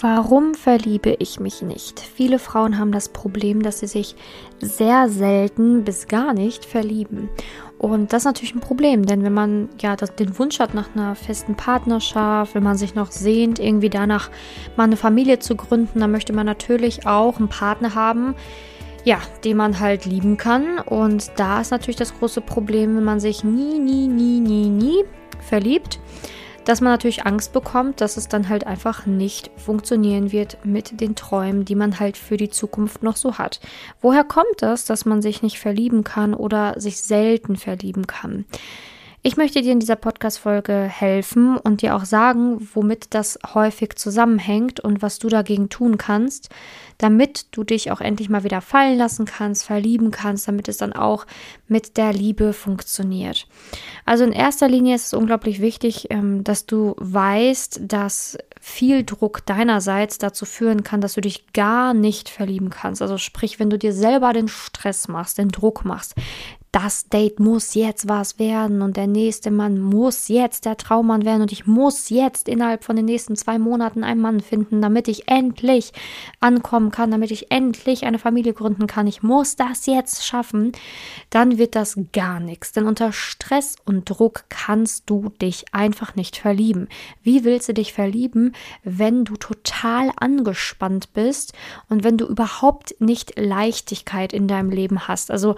Warum verliebe ich mich nicht? Viele Frauen haben das Problem, dass sie sich sehr selten bis gar nicht verlieben. Und das ist natürlich ein Problem, denn wenn man ja den Wunsch hat nach einer festen Partnerschaft, wenn man sich noch sehnt, irgendwie danach mal eine Familie zu gründen, dann möchte man natürlich auch einen Partner haben, ja, den man halt lieben kann. Und da ist natürlich das große Problem, wenn man sich nie, nie, nie, nie, nie verliebt dass man natürlich Angst bekommt, dass es dann halt einfach nicht funktionieren wird mit den Träumen, die man halt für die Zukunft noch so hat. Woher kommt das, dass man sich nicht verlieben kann oder sich selten verlieben kann? Ich möchte dir in dieser Podcast-Folge helfen und dir auch sagen, womit das häufig zusammenhängt und was du dagegen tun kannst, damit du dich auch endlich mal wieder fallen lassen kannst, verlieben kannst, damit es dann auch mit der Liebe funktioniert. Also in erster Linie ist es unglaublich wichtig, ähm, dass du weißt, dass viel Druck deinerseits dazu führen kann, dass du dich gar nicht verlieben kannst. Also sprich, wenn du dir selber den Stress machst, den Druck machst, das Date muss jetzt was werden und der nächste Mann muss jetzt der Traummann werden und ich muss jetzt innerhalb von den nächsten zwei Monaten einen Mann finden, damit ich endlich ankommen kann, damit ich endlich eine Familie gründen kann. Ich muss das jetzt schaffen. Dann wird das gar nichts, denn unter Stress und Druck kannst du dich einfach nicht verlieben. Wie willst du dich verlieben, wenn du total angespannt bist und wenn du überhaupt nicht Leichtigkeit in deinem Leben hast? Also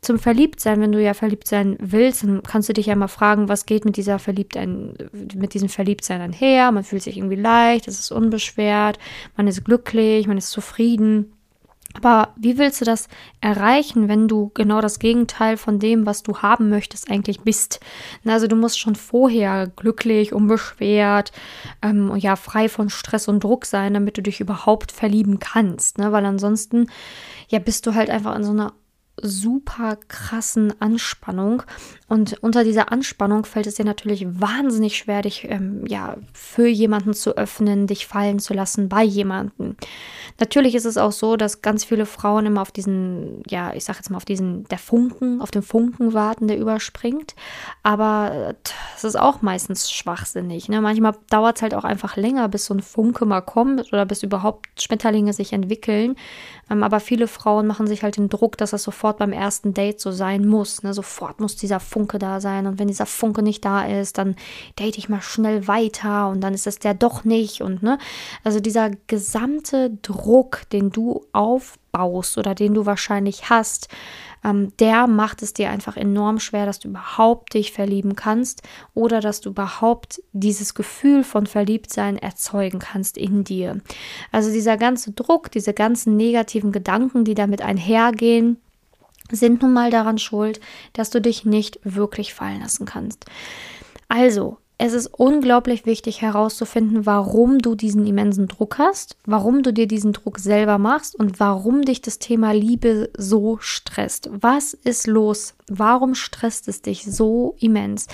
zum Verliebtsein, wenn du ja verliebt sein willst, dann kannst du dich ja mal fragen, was geht mit dieser Verliebtsein, mit diesem Verliebtsein einher? Man fühlt sich irgendwie leicht, es ist unbeschwert, man ist glücklich, man ist zufrieden. Aber wie willst du das erreichen, wenn du genau das Gegenteil von dem, was du haben möchtest, eigentlich bist? Also du musst schon vorher glücklich, unbeschwert, ähm, ja, frei von Stress und Druck sein, damit du dich überhaupt verlieben kannst. Ne? Weil ansonsten, ja, bist du halt einfach in so einer super krassen Anspannung. Und unter dieser Anspannung fällt es dir natürlich wahnsinnig schwer, dich ähm, ja für jemanden zu öffnen, dich fallen zu lassen bei jemanden. Natürlich ist es auch so, dass ganz viele Frauen immer auf diesen, ja, ich sag jetzt mal auf diesen, der Funken, auf den Funken warten, der überspringt. Aber es ist auch meistens schwachsinnig. Ne? Manchmal dauert es halt auch einfach länger, bis so ein Funke mal kommt oder bis überhaupt Schmetterlinge sich entwickeln. Ähm, aber viele Frauen machen sich halt den Druck, dass das sofort beim ersten Date so sein muss. Ne? Sofort muss dieser Funke da sein. Und wenn dieser Funke nicht da ist, dann date ich mal schnell weiter und dann ist es der doch nicht. Und ne, also dieser gesamte Druck, den du aufbaust oder den du wahrscheinlich hast, ähm, der macht es dir einfach enorm schwer, dass du überhaupt dich verlieben kannst oder dass du überhaupt dieses Gefühl von Verliebtsein erzeugen kannst in dir. Also dieser ganze Druck, diese ganzen negativen Gedanken, die damit einhergehen, sind nun mal daran schuld, dass du dich nicht wirklich fallen lassen kannst. Also, es ist unglaublich wichtig herauszufinden, warum du diesen immensen Druck hast, warum du dir diesen Druck selber machst und warum dich das Thema Liebe so stresst. Was ist los? Warum stresst es dich so immens?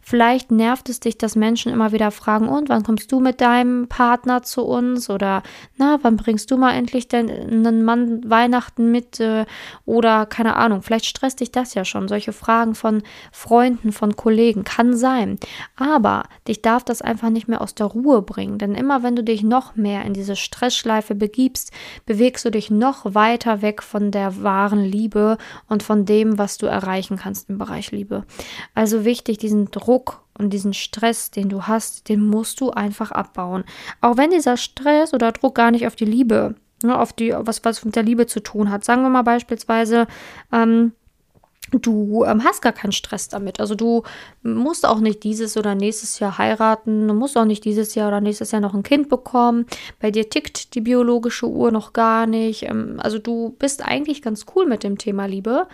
Vielleicht nervt es dich, dass Menschen immer wieder fragen, und wann kommst du mit deinem Partner zu uns? Oder na, wann bringst du mal endlich denn einen Mann Weihnachten mit? Äh, oder keine Ahnung, vielleicht stresst dich das ja schon. Solche Fragen von Freunden, von Kollegen, kann sein. Aber dich darf das einfach nicht mehr aus der Ruhe bringen. Denn immer wenn du dich noch mehr in diese Stressschleife begibst, bewegst du dich noch weiter weg von der wahren Liebe und von dem, was du erreichen kannst im Bereich Liebe. Also wichtig, diesen Druck und diesen Stress, den du hast, den musst du einfach abbauen. Auch wenn dieser Stress oder Druck gar nicht auf die Liebe, ne, auf die, was, was mit der Liebe zu tun hat. Sagen wir mal beispielsweise, ähm, du ähm, hast gar keinen Stress damit. Also du musst auch nicht dieses oder nächstes Jahr heiraten, du musst auch nicht dieses Jahr oder nächstes Jahr noch ein Kind bekommen. Bei dir tickt die biologische Uhr noch gar nicht. Ähm, also du bist eigentlich ganz cool mit dem Thema Liebe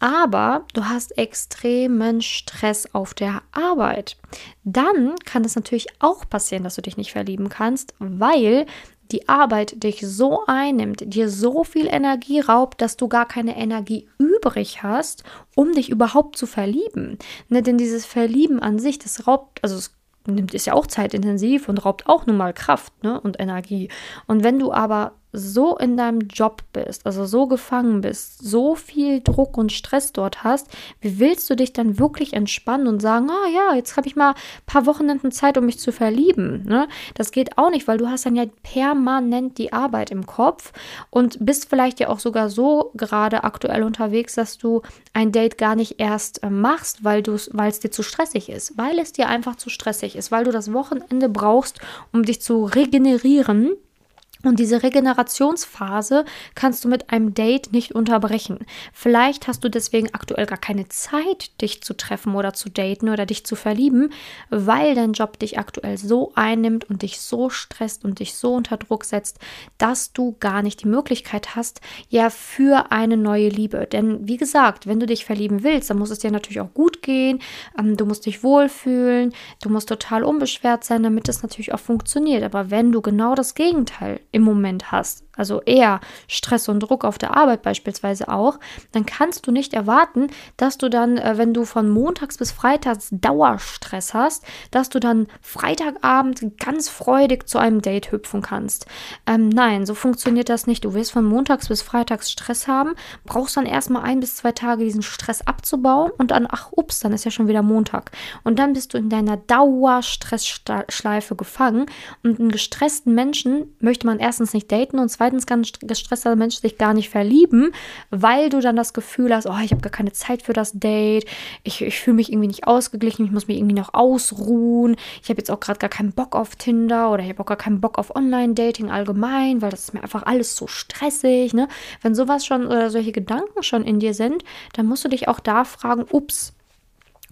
aber du hast extremen Stress auf der Arbeit. Dann kann es natürlich auch passieren, dass du dich nicht verlieben kannst, weil die Arbeit dich so einnimmt, dir so viel Energie raubt, dass du gar keine Energie übrig hast, um dich überhaupt zu verlieben. Ne, denn dieses Verlieben an sich, das raubt, also es nimmt ist ja auch zeitintensiv und raubt auch nun mal Kraft ne, und Energie. Und wenn du aber so in deinem Job bist, also so gefangen bist, so viel Druck und Stress dort hast, wie willst du dich dann wirklich entspannen und sagen, ah ja, jetzt habe ich mal ein paar Wochenenden Zeit, um mich zu verlieben. Ne? Das geht auch nicht, weil du hast dann ja permanent die Arbeit im Kopf und bist vielleicht ja auch sogar so gerade aktuell unterwegs, dass du ein Date gar nicht erst äh, machst, weil es dir zu stressig ist, weil es dir einfach zu stressig ist, weil du das Wochenende brauchst, um dich zu regenerieren und diese Regenerationsphase kannst du mit einem Date nicht unterbrechen. Vielleicht hast du deswegen aktuell gar keine Zeit, dich zu treffen oder zu daten oder dich zu verlieben, weil dein Job dich aktuell so einnimmt und dich so stresst und dich so unter Druck setzt, dass du gar nicht die Möglichkeit hast, ja, für eine neue Liebe. Denn wie gesagt, wenn du dich verlieben willst, dann muss es dir natürlich auch gut gehen, ähm, du musst dich wohlfühlen, du musst total unbeschwert sein, damit es natürlich auch funktioniert. Aber wenn du genau das Gegenteil im Moment hast, also eher Stress und Druck auf der Arbeit beispielsweise auch, dann kannst du nicht erwarten, dass du dann, äh, wenn du von montags bis freitags Dauerstress hast, dass du dann Freitagabend ganz freudig zu einem Date hüpfen kannst. Ähm, nein, so funktioniert das nicht. Du wirst von montags bis freitags Stress haben, brauchst dann erstmal ein bis zwei Tage diesen Stress abzubauen und dann, ach ups, dann ist ja schon wieder Montag. Und dann bist du in deiner Dauerstressschleife gefangen und einen gestressten Menschen möchte man erstens nicht daten und zweitens kann ein gestresster Mensch sich gar nicht verlieben, weil du dann das Gefühl hast, oh, ich habe gar keine Zeit für das Date, ich, ich fühle mich irgendwie nicht ausgeglichen, ich muss mich irgendwie noch ausruhen, ich habe jetzt auch gerade gar keinen Bock auf Tinder oder ich habe auch gar keinen Bock auf Online-Dating allgemein, weil das ist mir einfach alles so stressig. Ne? Wenn sowas schon oder solche Gedanken schon in dir sind, dann musst du dich auch da fragen, ups,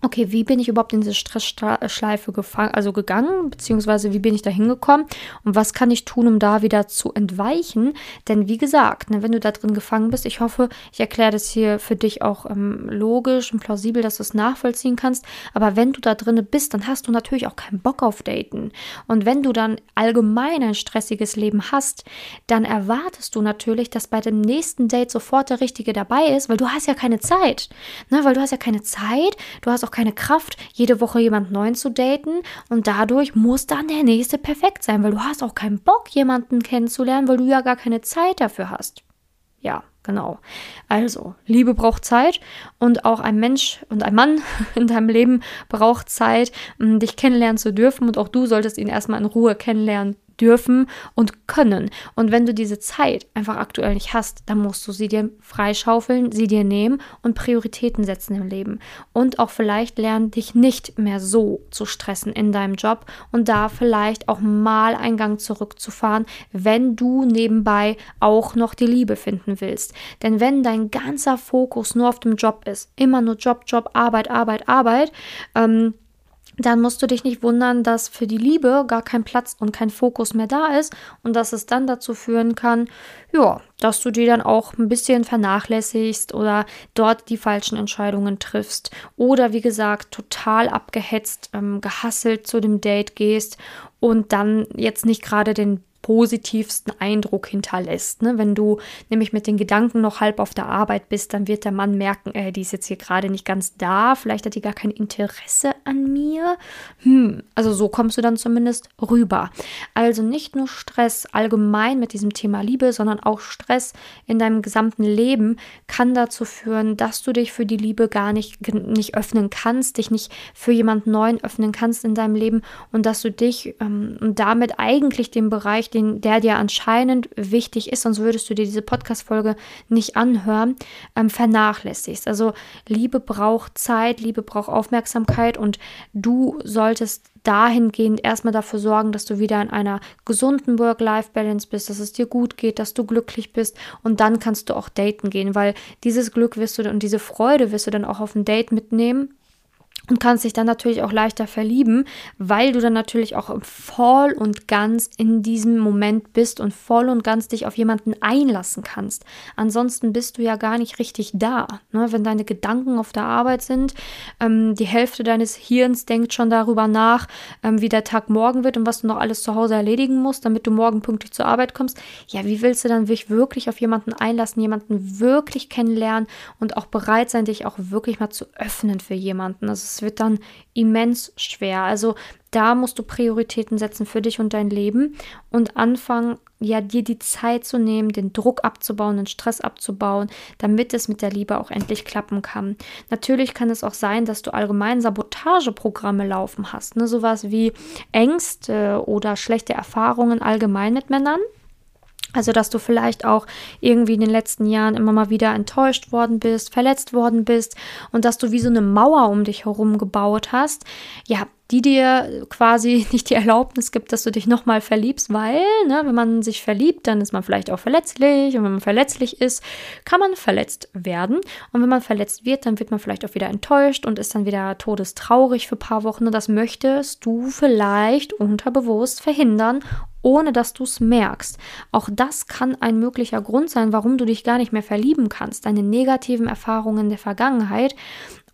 okay, wie bin ich überhaupt in diese Stressschleife gefangen, also gegangen, beziehungsweise wie bin ich da hingekommen und was kann ich tun, um da wieder zu entweichen? Denn wie gesagt, ne, wenn du da drin gefangen bist, ich hoffe, ich erkläre das hier für dich auch ähm, logisch und plausibel, dass du es nachvollziehen kannst. Aber wenn du da drin bist, dann hast du natürlich auch keinen Bock auf Daten. Und wenn du dann allgemein ein stressiges Leben hast, dann erwartest du natürlich, dass bei dem nächsten Date sofort der Richtige dabei ist, weil du hast ja keine Zeit. Ne? Weil du hast ja keine Zeit, du hast auch auch keine Kraft, jede Woche jemand neuen zu daten und dadurch muss dann der nächste perfekt sein, weil du hast auch keinen Bock, jemanden kennenzulernen, weil du ja gar keine Zeit dafür hast. Ja, genau. Also, Liebe braucht Zeit und auch ein Mensch und ein Mann in deinem Leben braucht Zeit, dich kennenlernen zu dürfen und auch du solltest ihn erstmal in Ruhe kennenlernen dürfen und können. Und wenn du diese Zeit einfach aktuell nicht hast, dann musst du sie dir freischaufeln, sie dir nehmen und Prioritäten setzen im Leben. Und auch vielleicht lernen, dich nicht mehr so zu stressen in deinem Job und da vielleicht auch mal einen Gang zurückzufahren, wenn du nebenbei auch noch die Liebe finden willst. Denn wenn dein ganzer Fokus nur auf dem Job ist, immer nur Job, Job, Arbeit, Arbeit, Arbeit, ähm, dann musst du dich nicht wundern, dass für die Liebe gar kein Platz und kein Fokus mehr da ist und dass es dann dazu führen kann, ja, dass du die dann auch ein bisschen vernachlässigst oder dort die falschen Entscheidungen triffst oder wie gesagt total abgehetzt, ähm, gehasselt zu dem Date gehst und dann jetzt nicht gerade den positivsten Eindruck hinterlässt. Ne? Wenn du nämlich mit den Gedanken noch halb auf der Arbeit bist, dann wird der Mann merken, äh, die ist jetzt hier gerade nicht ganz da, vielleicht hat die gar kein Interesse an mir. Hm, also so kommst du dann zumindest rüber. Also nicht nur Stress allgemein mit diesem Thema Liebe, sondern auch Stress in deinem gesamten Leben kann dazu führen, dass du dich für die Liebe gar nicht, nicht öffnen kannst, dich nicht für jemanden Neuen öffnen kannst in deinem Leben und dass du dich ähm, damit eigentlich den Bereich, den den, der dir anscheinend wichtig ist, sonst würdest du dir diese Podcast-Folge nicht anhören, ähm, vernachlässigst. Also Liebe braucht Zeit, Liebe braucht Aufmerksamkeit und du solltest dahingehend erstmal dafür sorgen, dass du wieder in einer gesunden Work-Life-Balance bist, dass es dir gut geht, dass du glücklich bist und dann kannst du auch daten gehen, weil dieses Glück wirst du und diese Freude wirst du dann auch auf ein Date mitnehmen und kannst dich dann natürlich auch leichter verlieben, weil du dann natürlich auch voll und ganz in diesem Moment bist und voll und ganz dich auf jemanden einlassen kannst. Ansonsten bist du ja gar nicht richtig da. Ne? Wenn deine Gedanken auf der Arbeit sind, ähm, die Hälfte deines Hirns denkt schon darüber nach, ähm, wie der Tag morgen wird und was du noch alles zu Hause erledigen musst, damit du morgen pünktlich zur Arbeit kommst. Ja, wie willst du dann wirklich auf jemanden einlassen, jemanden wirklich kennenlernen und auch bereit sein, dich auch wirklich mal zu öffnen für jemanden? Das ist Wird dann immens schwer. Also da musst du Prioritäten setzen für dich und dein Leben und anfangen, ja, dir die Zeit zu nehmen, den Druck abzubauen, den Stress abzubauen, damit es mit der Liebe auch endlich klappen kann. Natürlich kann es auch sein, dass du allgemein Sabotageprogramme laufen hast, ne? sowas wie Ängste oder schlechte Erfahrungen allgemein mit Männern. Also, dass du vielleicht auch irgendwie in den letzten Jahren immer mal wieder enttäuscht worden bist, verletzt worden bist und dass du wie so eine Mauer um dich herum gebaut hast. Ja, die dir quasi nicht die Erlaubnis gibt, dass du dich nochmal verliebst, weil, ne, wenn man sich verliebt, dann ist man vielleicht auch verletzlich und wenn man verletzlich ist, kann man verletzt werden und wenn man verletzt wird, dann wird man vielleicht auch wieder enttäuscht und ist dann wieder todestraurig für ein paar Wochen und das möchtest du vielleicht unterbewusst verhindern ohne dass du es merkst. Auch das kann ein möglicher Grund sein, warum du dich gar nicht mehr verlieben kannst. Deine negativen Erfahrungen der Vergangenheit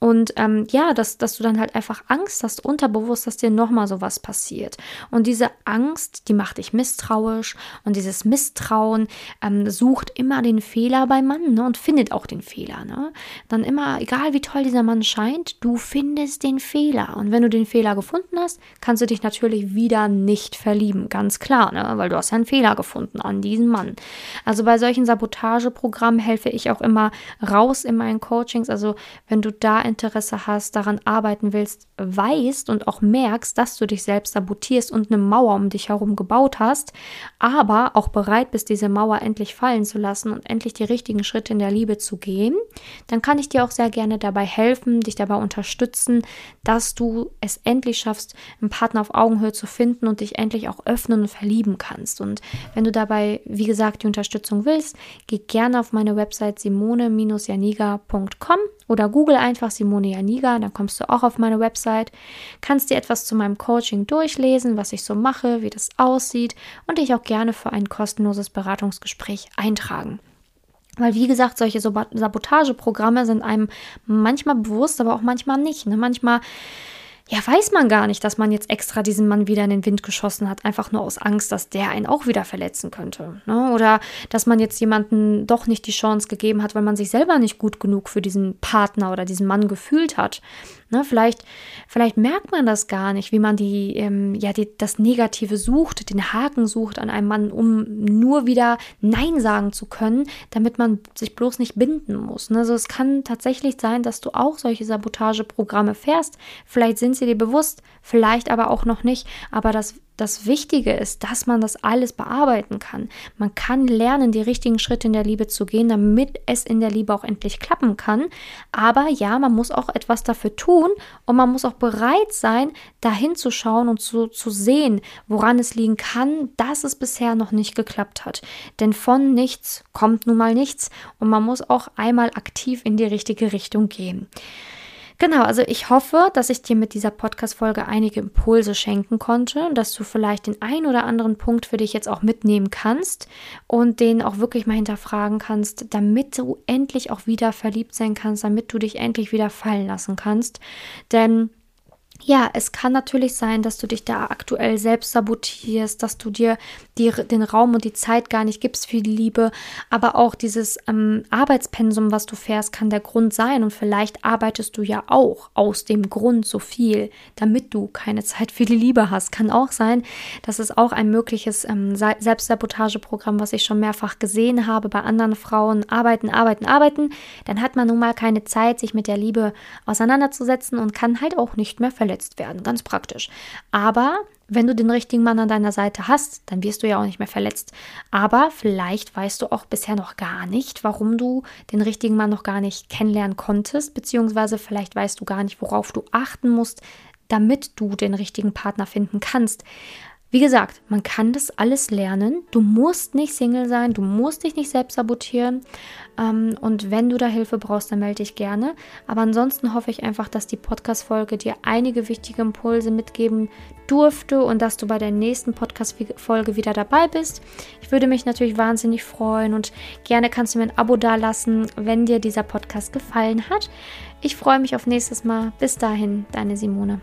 und ähm, ja, dass, dass du dann halt einfach Angst hast, unterbewusst, dass dir nochmal sowas passiert. Und diese Angst, die macht dich misstrauisch. Und dieses Misstrauen ähm, sucht immer den Fehler beim Mann ne, und findet auch den Fehler. Ne? Dann immer, egal wie toll dieser Mann scheint, du findest den Fehler. Und wenn du den Fehler gefunden hast, kannst du dich natürlich wieder nicht verlieben. Ganz klar, ne? weil du hast ja einen Fehler gefunden an diesem Mann. Also bei solchen Sabotageprogrammen helfe ich auch immer raus in meinen Coachings. Also wenn du da in Interesse hast, daran arbeiten willst, weißt und auch merkst, dass du dich selbst sabotierst und eine Mauer um dich herum gebaut hast, aber auch bereit bist, diese Mauer endlich fallen zu lassen und endlich die richtigen Schritte in der Liebe zu gehen, dann kann ich dir auch sehr gerne dabei helfen, dich dabei unterstützen, dass du es endlich schaffst, einen Partner auf Augenhöhe zu finden und dich endlich auch öffnen und verlieben kannst. Und wenn du dabei, wie gesagt, die Unterstützung willst, geh gerne auf meine Website simone-janiga.com oder google einfach Simone Janiga, dann kommst du auch auf meine Website, kannst dir etwas zu meinem Coaching durchlesen, was ich so mache, wie das aussieht und dich auch gerne für ein kostenloses Beratungsgespräch eintragen. Weil, wie gesagt, solche Sabotageprogramme sind einem manchmal bewusst, aber auch manchmal nicht. Ne? Manchmal ja, weiß man gar nicht, dass man jetzt extra diesen Mann wieder in den Wind geschossen hat, einfach nur aus Angst, dass der einen auch wieder verletzen könnte. Ne? Oder dass man jetzt jemanden doch nicht die Chance gegeben hat, weil man sich selber nicht gut genug für diesen Partner oder diesen Mann gefühlt hat. Ne, vielleicht, vielleicht merkt man das gar nicht, wie man die, ähm, ja, die, das Negative sucht, den Haken sucht an einem Mann, um nur wieder Nein sagen zu können, damit man sich bloß nicht binden muss. Ne? Also es kann tatsächlich sein, dass du auch solche Sabotageprogramme fährst. Vielleicht sind sie dir bewusst, vielleicht aber auch noch nicht. Aber das das Wichtige ist, dass man das alles bearbeiten kann. Man kann lernen, die richtigen Schritte in der Liebe zu gehen, damit es in der Liebe auch endlich klappen kann. Aber ja, man muss auch etwas dafür tun und man muss auch bereit sein, dahin zu schauen und zu, zu sehen, woran es liegen kann, dass es bisher noch nicht geklappt hat. Denn von nichts kommt nun mal nichts und man muss auch einmal aktiv in die richtige Richtung gehen. Genau, also ich hoffe, dass ich dir mit dieser Podcast-Folge einige Impulse schenken konnte, dass du vielleicht den einen oder anderen Punkt für dich jetzt auch mitnehmen kannst und den auch wirklich mal hinterfragen kannst, damit du endlich auch wieder verliebt sein kannst, damit du dich endlich wieder fallen lassen kannst. Denn ja, es kann natürlich sein, dass du dich da aktuell selbst sabotierst, dass du dir die, den Raum und die Zeit gar nicht gibst für die Liebe, aber auch dieses ähm, Arbeitspensum, was du fährst, kann der Grund sein und vielleicht arbeitest du ja auch aus dem Grund so viel, damit du keine Zeit für die Liebe hast. Kann auch sein, das ist auch ein mögliches ähm, Selbstsabotageprogramm, was ich schon mehrfach gesehen habe bei anderen Frauen. Arbeiten, arbeiten, arbeiten, dann hat man nun mal keine Zeit, sich mit der Liebe auseinanderzusetzen und kann halt auch nicht mehr verletzen verletzt werden, ganz praktisch. Aber wenn du den richtigen Mann an deiner Seite hast, dann wirst du ja auch nicht mehr verletzt. Aber vielleicht weißt du auch bisher noch gar nicht, warum du den richtigen Mann noch gar nicht kennenlernen konntest, beziehungsweise vielleicht weißt du gar nicht, worauf du achten musst, damit du den richtigen Partner finden kannst. Wie gesagt, man kann das alles lernen. Du musst nicht Single sein, du musst dich nicht selbst sabotieren. Ähm, und wenn du da Hilfe brauchst, dann melde dich gerne. Aber ansonsten hoffe ich einfach, dass die Podcast-Folge dir einige wichtige Impulse mitgeben durfte und dass du bei der nächsten Podcast-Folge wieder dabei bist. Ich würde mich natürlich wahnsinnig freuen und gerne kannst du mir ein Abo dalassen, wenn dir dieser Podcast gefallen hat. Ich freue mich auf nächstes Mal. Bis dahin, deine Simone.